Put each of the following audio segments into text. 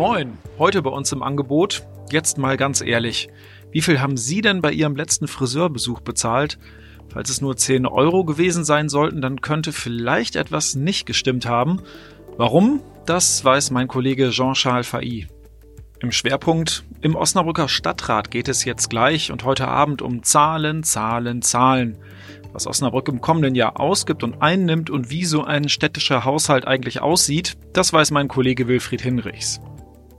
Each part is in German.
Moin, heute bei uns im Angebot. Jetzt mal ganz ehrlich, wie viel haben Sie denn bei Ihrem letzten Friseurbesuch bezahlt? Falls es nur 10 Euro gewesen sein sollten, dann könnte vielleicht etwas nicht gestimmt haben. Warum? Das weiß mein Kollege Jean-Charles Failly. Im Schwerpunkt im Osnabrücker Stadtrat geht es jetzt gleich und heute Abend um Zahlen, Zahlen, Zahlen. Was Osnabrück im kommenden Jahr ausgibt und einnimmt und wie so ein städtischer Haushalt eigentlich aussieht, das weiß mein Kollege Wilfried Hinrichs.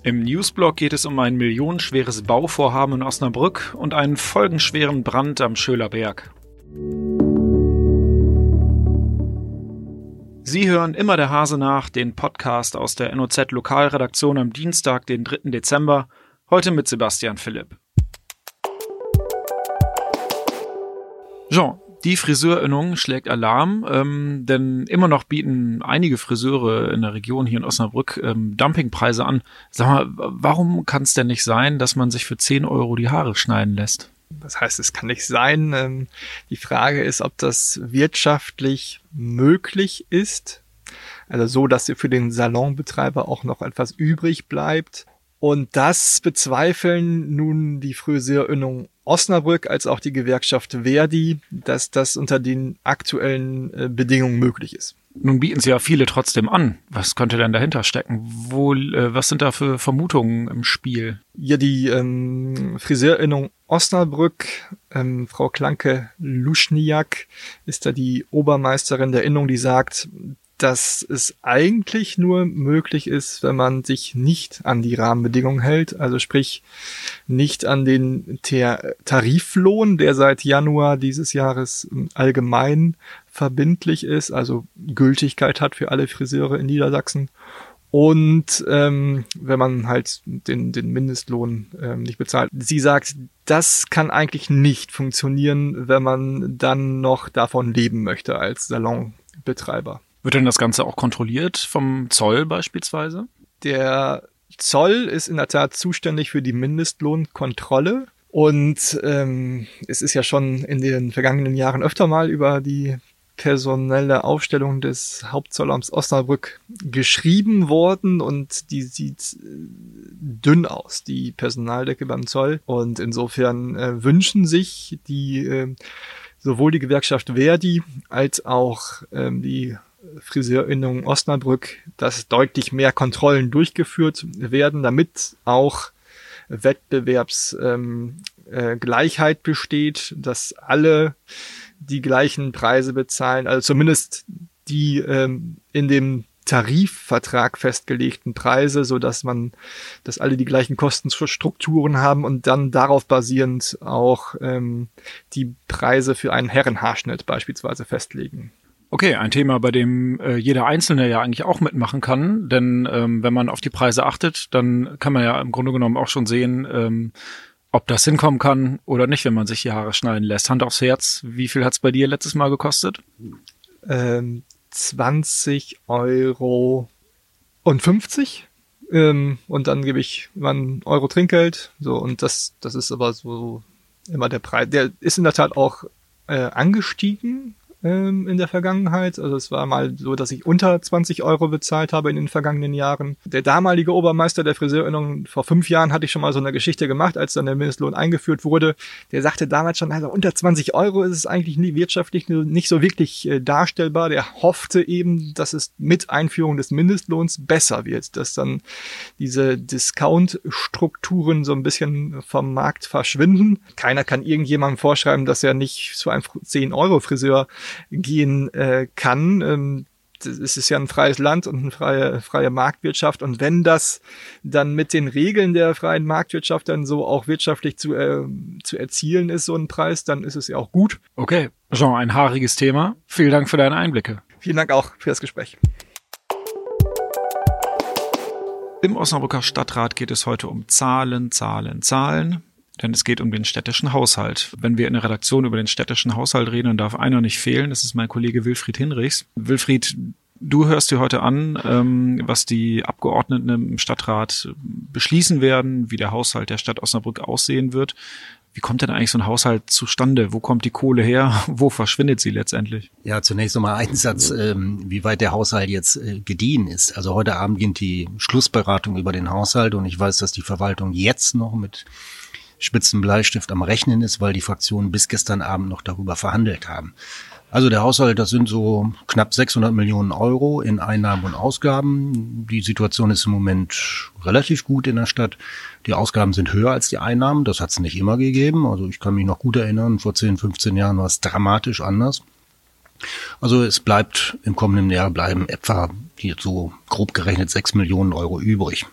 Im Newsblog geht es um ein millionenschweres Bauvorhaben in Osnabrück und einen folgenschweren Brand am Schölerberg. Sie hören immer der Hase nach, den Podcast aus der NOZ Lokalredaktion am Dienstag, den 3. Dezember, heute mit Sebastian Philipp. Jean, die Friseurinnung schlägt Alarm, ähm, denn immer noch bieten einige Friseure in der Region hier in Osnabrück ähm, Dumpingpreise an. Sag mal, warum kann es denn nicht sein, dass man sich für 10 Euro die Haare schneiden lässt? Das heißt, es kann nicht sein. Ähm, die Frage ist, ob das wirtschaftlich möglich ist. Also so, dass für den Salonbetreiber auch noch etwas übrig bleibt. Und das bezweifeln nun die Friseurinnung Osnabrück als auch die Gewerkschaft Verdi, dass das unter den aktuellen äh, Bedingungen möglich ist. Nun bieten sie ja viele trotzdem an. Was könnte denn dahinter stecken? Wo, äh, was sind da für Vermutungen im Spiel? Ja, die ähm, Friseurinnung Osnabrück, ähm, Frau Klanke Luschniak ist da die Obermeisterin der Innung, die sagt, dass es eigentlich nur möglich ist, wenn man sich nicht an die Rahmenbedingungen hält, also sprich nicht an den Tariflohn, der seit Januar dieses Jahres allgemein verbindlich ist, also Gültigkeit hat für alle Friseure in Niedersachsen. Und ähm, wenn man halt den, den Mindestlohn ähm, nicht bezahlt. Sie sagt, das kann eigentlich nicht funktionieren, wenn man dann noch davon leben möchte als Salonbetreiber. Wird denn das Ganze auch kontrolliert vom Zoll beispielsweise? Der Zoll ist in der Tat zuständig für die Mindestlohnkontrolle. Und ähm, es ist ja schon in den vergangenen Jahren öfter mal über die personelle Aufstellung des Hauptzollamts Osnabrück geschrieben worden und die sieht äh, dünn aus, die Personaldecke beim Zoll. Und insofern äh, wünschen sich die äh, sowohl die Gewerkschaft Verdi als auch ähm, die Friseurinnung Osnabrück, dass deutlich mehr Kontrollen durchgeführt werden, damit auch Wettbewerbsgleichheit ähm, äh, besteht, dass alle die gleichen Preise bezahlen, also zumindest die ähm, in dem Tarifvertrag festgelegten Preise, so dass man, dass alle die gleichen Kostenstrukturen haben und dann darauf basierend auch ähm, die Preise für einen Herrenhaarschnitt beispielsweise festlegen. Okay, ein Thema, bei dem äh, jeder Einzelne ja eigentlich auch mitmachen kann, denn ähm, wenn man auf die Preise achtet, dann kann man ja im Grunde genommen auch schon sehen, ähm, ob das hinkommen kann oder nicht, wenn man sich die Haare schneiden lässt. Hand aufs Herz, wie viel hat's bei dir letztes Mal gekostet? Ähm, 20 Euro und 50. Ähm, und dann gebe ich immer einen Euro Trinkgeld. So, und das, das ist aber so immer der Preis. Der ist in der Tat auch äh, angestiegen ähm, in der Vergangenheit. Also es war mal so, dass ich unter 20 Euro bezahlt habe in den vergangenen Jahren. Der damalige Obermeister der Friseurinnung, vor fünf Jahren hatte ich schon mal so eine Geschichte gemacht, als dann der Mindestlohn eingeführt wurde. Der sagte damals schon, also unter 20 Euro ist es eigentlich nie wirtschaftlich nicht so wirklich äh, darstellbar. Der hoffte eben, dass es mit Einführung des Mindestlohns besser wird, dass dann diese Discount-Strukturen so ein bisschen vom Markt verschwinden. Keiner kann irgendjemandem vorschreiben, dass er nicht zu einem 10-Euro-Friseur gehen äh, kann. Ähm, es ist ja ein freies Land und eine freie, freie Marktwirtschaft. Und wenn das dann mit den Regeln der freien Marktwirtschaft dann so auch wirtschaftlich zu, äh, zu erzielen ist, so ein Preis, dann ist es ja auch gut. Okay, Jean, ein haariges Thema. Vielen Dank für deine Einblicke. Vielen Dank auch für das Gespräch. Im Osnabrücker Stadtrat geht es heute um Zahlen, Zahlen, Zahlen denn es geht um den städtischen Haushalt. Wenn wir in der Redaktion über den städtischen Haushalt reden, dann darf einer nicht fehlen. Das ist mein Kollege Wilfried Hinrichs. Wilfried, du hörst dir heute an, ähm, was die Abgeordneten im Stadtrat beschließen werden, wie der Haushalt der Stadt Osnabrück aussehen wird. Wie kommt denn eigentlich so ein Haushalt zustande? Wo kommt die Kohle her? Wo verschwindet sie letztendlich? Ja, zunächst nochmal ein Satz, ähm, wie weit der Haushalt jetzt äh, gediehen ist. Also heute Abend ging die Schlussberatung über den Haushalt und ich weiß, dass die Verwaltung jetzt noch mit spitzen Bleistift am Rechnen ist, weil die Fraktionen bis gestern Abend noch darüber verhandelt haben. Also der Haushalt, das sind so knapp 600 Millionen Euro in Einnahmen und Ausgaben. Die Situation ist im Moment relativ gut in der Stadt. Die Ausgaben sind höher als die Einnahmen. Das hat es nicht immer gegeben. Also ich kann mich noch gut erinnern, vor 10, 15 Jahren war es dramatisch anders. Also es bleibt im kommenden Jahr bleiben etwa so grob gerechnet 6 Millionen Euro übrig.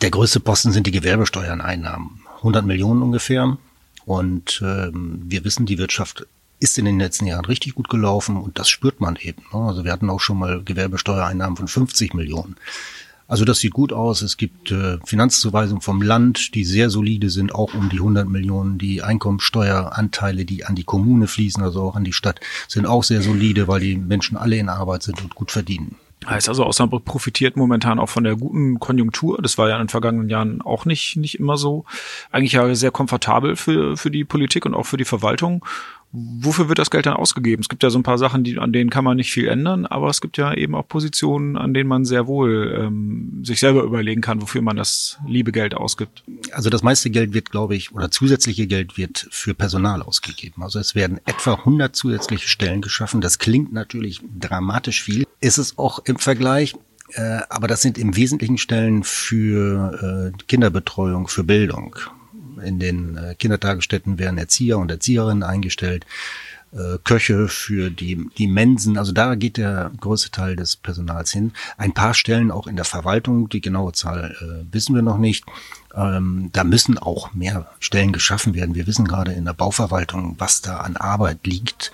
Der größte Posten sind die Gewerbesteuerneinnahmen. 100 Millionen ungefähr. Und ähm, wir wissen, die Wirtschaft ist in den letzten Jahren richtig gut gelaufen und das spürt man eben. Ne? Also wir hatten auch schon mal Gewerbesteuereinnahmen von 50 Millionen. Also das sieht gut aus. Es gibt äh, Finanzzuweisungen vom Land, die sehr solide sind, auch um die 100 Millionen. Die Einkommensteueranteile, die an die Kommune fließen, also auch an die Stadt, sind auch sehr solide, weil die Menschen alle in Arbeit sind und gut verdienen. Heißt also, Osnabrück profitiert momentan auch von der guten Konjunktur. Das war ja in den vergangenen Jahren auch nicht, nicht immer so. Eigentlich ja sehr komfortabel für, für die Politik und auch für die Verwaltung. Wofür wird das Geld dann ausgegeben? Es gibt ja so ein paar Sachen, die, an denen kann man nicht viel ändern, aber es gibt ja eben auch Positionen, an denen man sehr wohl ähm, sich selber überlegen kann, wofür man das liebe Geld ausgibt. Also das meiste Geld wird, glaube ich, oder zusätzliche Geld wird für Personal ausgegeben. Also es werden etwa 100 zusätzliche Stellen geschaffen. Das klingt natürlich dramatisch viel. Ist es auch im Vergleich, äh, aber das sind im Wesentlichen Stellen für äh, Kinderbetreuung, für Bildung. In den äh, Kindertagesstätten werden Erzieher und Erzieherinnen eingestellt, äh, Köche für die, die Mensen. Also da geht der größte Teil des Personals hin. Ein paar Stellen auch in der Verwaltung, die genaue Zahl äh, wissen wir noch nicht. Ähm, da müssen auch mehr Stellen geschaffen werden. Wir wissen gerade in der Bauverwaltung, was da an Arbeit liegt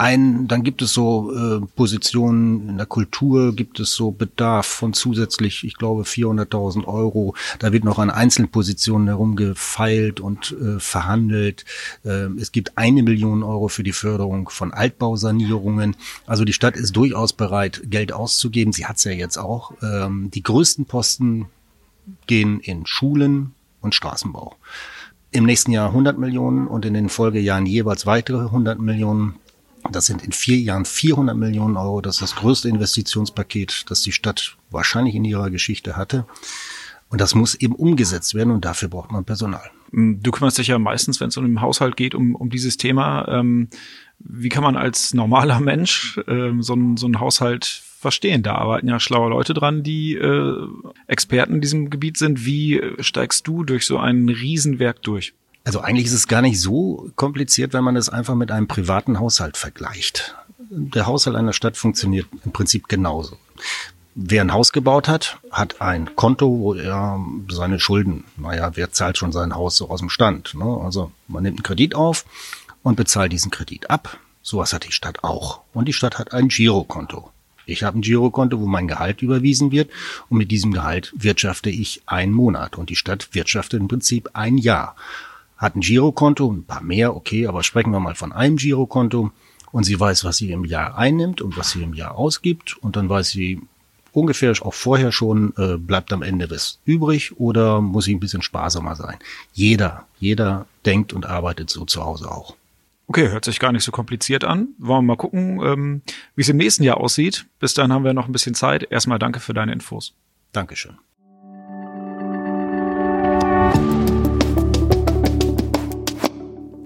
ein, dann gibt es so äh, Positionen in der Kultur, gibt es so Bedarf von zusätzlich, ich glaube, 400.000 Euro. Da wird noch an Einzelpositionen herumgefeilt und äh, verhandelt. Äh, es gibt eine Million Euro für die Förderung von Altbausanierungen. Also die Stadt ist durchaus bereit, Geld auszugeben. Sie hat es ja jetzt auch. Ähm, die größten Posten gehen in Schulen und Straßenbau. Im nächsten Jahr 100 Millionen und in den Folgejahren jeweils weitere 100 Millionen. Das sind in vier Jahren 400 Millionen Euro. Das ist das größte Investitionspaket, das die Stadt wahrscheinlich in ihrer Geschichte hatte. Und das muss eben umgesetzt werden und dafür braucht man Personal. Du kümmerst dich ja meistens, wenn es um den Haushalt geht, um, um dieses Thema. Ähm, wie kann man als normaler Mensch ähm, so, ein, so einen Haushalt verstehen? Da arbeiten ja schlaue Leute dran, die äh, Experten in diesem Gebiet sind. Wie steigst du durch so ein Riesenwerk durch? Also eigentlich ist es gar nicht so kompliziert, wenn man es einfach mit einem privaten Haushalt vergleicht. Der Haushalt einer Stadt funktioniert im Prinzip genauso. Wer ein Haus gebaut hat, hat ein Konto, wo er seine Schulden, naja, wer zahlt schon sein Haus so aus dem Stand? Ne? Also man nimmt einen Kredit auf und bezahlt diesen Kredit ab. Sowas hat die Stadt auch. Und die Stadt hat ein Girokonto. Ich habe ein Girokonto, wo mein Gehalt überwiesen wird und mit diesem Gehalt wirtschafte ich einen Monat und die Stadt wirtschaftet im Prinzip ein Jahr hat ein Girokonto, ein paar mehr, okay, aber sprechen wir mal von einem Girokonto und sie weiß, was sie im Jahr einnimmt und was sie im Jahr ausgibt und dann weiß sie ungefähr auch vorher schon, äh, bleibt am Ende was übrig oder muss ich ein bisschen sparsamer sein. Jeder, jeder denkt und arbeitet so zu Hause auch. Okay, hört sich gar nicht so kompliziert an. Wollen wir mal gucken, ähm, wie es im nächsten Jahr aussieht. Bis dahin haben wir noch ein bisschen Zeit. Erstmal danke für deine Infos. Dankeschön.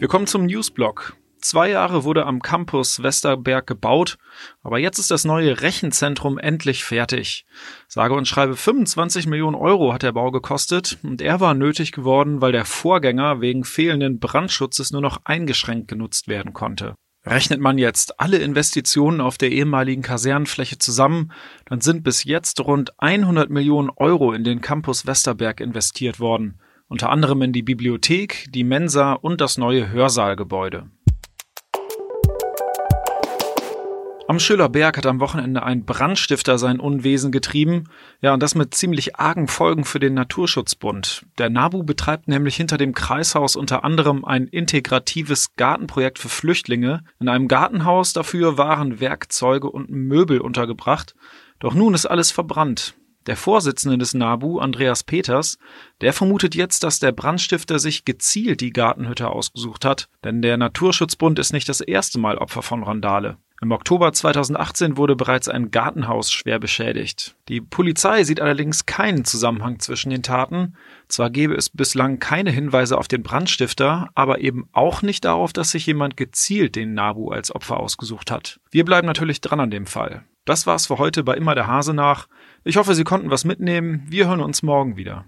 Wir kommen zum Newsblock. Zwei Jahre wurde am Campus Westerberg gebaut, aber jetzt ist das neue Rechenzentrum endlich fertig. Sage und schreibe 25 Millionen Euro hat der Bau gekostet und er war nötig geworden, weil der Vorgänger wegen fehlenden Brandschutzes nur noch eingeschränkt genutzt werden konnte. Rechnet man jetzt alle Investitionen auf der ehemaligen Kasernenfläche zusammen, dann sind bis jetzt rund 100 Millionen Euro in den Campus Westerberg investiert worden unter anderem in die Bibliothek, die Mensa und das neue Hörsaalgebäude. Am Schillerberg hat am Wochenende ein Brandstifter sein Unwesen getrieben, ja, und das mit ziemlich argen Folgen für den Naturschutzbund. Der NABU betreibt nämlich hinter dem Kreishaus unter anderem ein integratives Gartenprojekt für Flüchtlinge. In einem Gartenhaus dafür waren Werkzeuge und Möbel untergebracht. Doch nun ist alles verbrannt. Der Vorsitzende des NABU, Andreas Peters, der vermutet jetzt, dass der Brandstifter sich gezielt die Gartenhütte ausgesucht hat, denn der Naturschutzbund ist nicht das erste Mal Opfer von Randale. Im Oktober 2018 wurde bereits ein Gartenhaus schwer beschädigt. Die Polizei sieht allerdings keinen Zusammenhang zwischen den Taten. Zwar gäbe es bislang keine Hinweise auf den Brandstifter, aber eben auch nicht darauf, dass sich jemand gezielt den Nabu als Opfer ausgesucht hat. Wir bleiben natürlich dran an dem Fall. Das war's für heute bei Immer der Hase nach. Ich hoffe, Sie konnten was mitnehmen. Wir hören uns morgen wieder.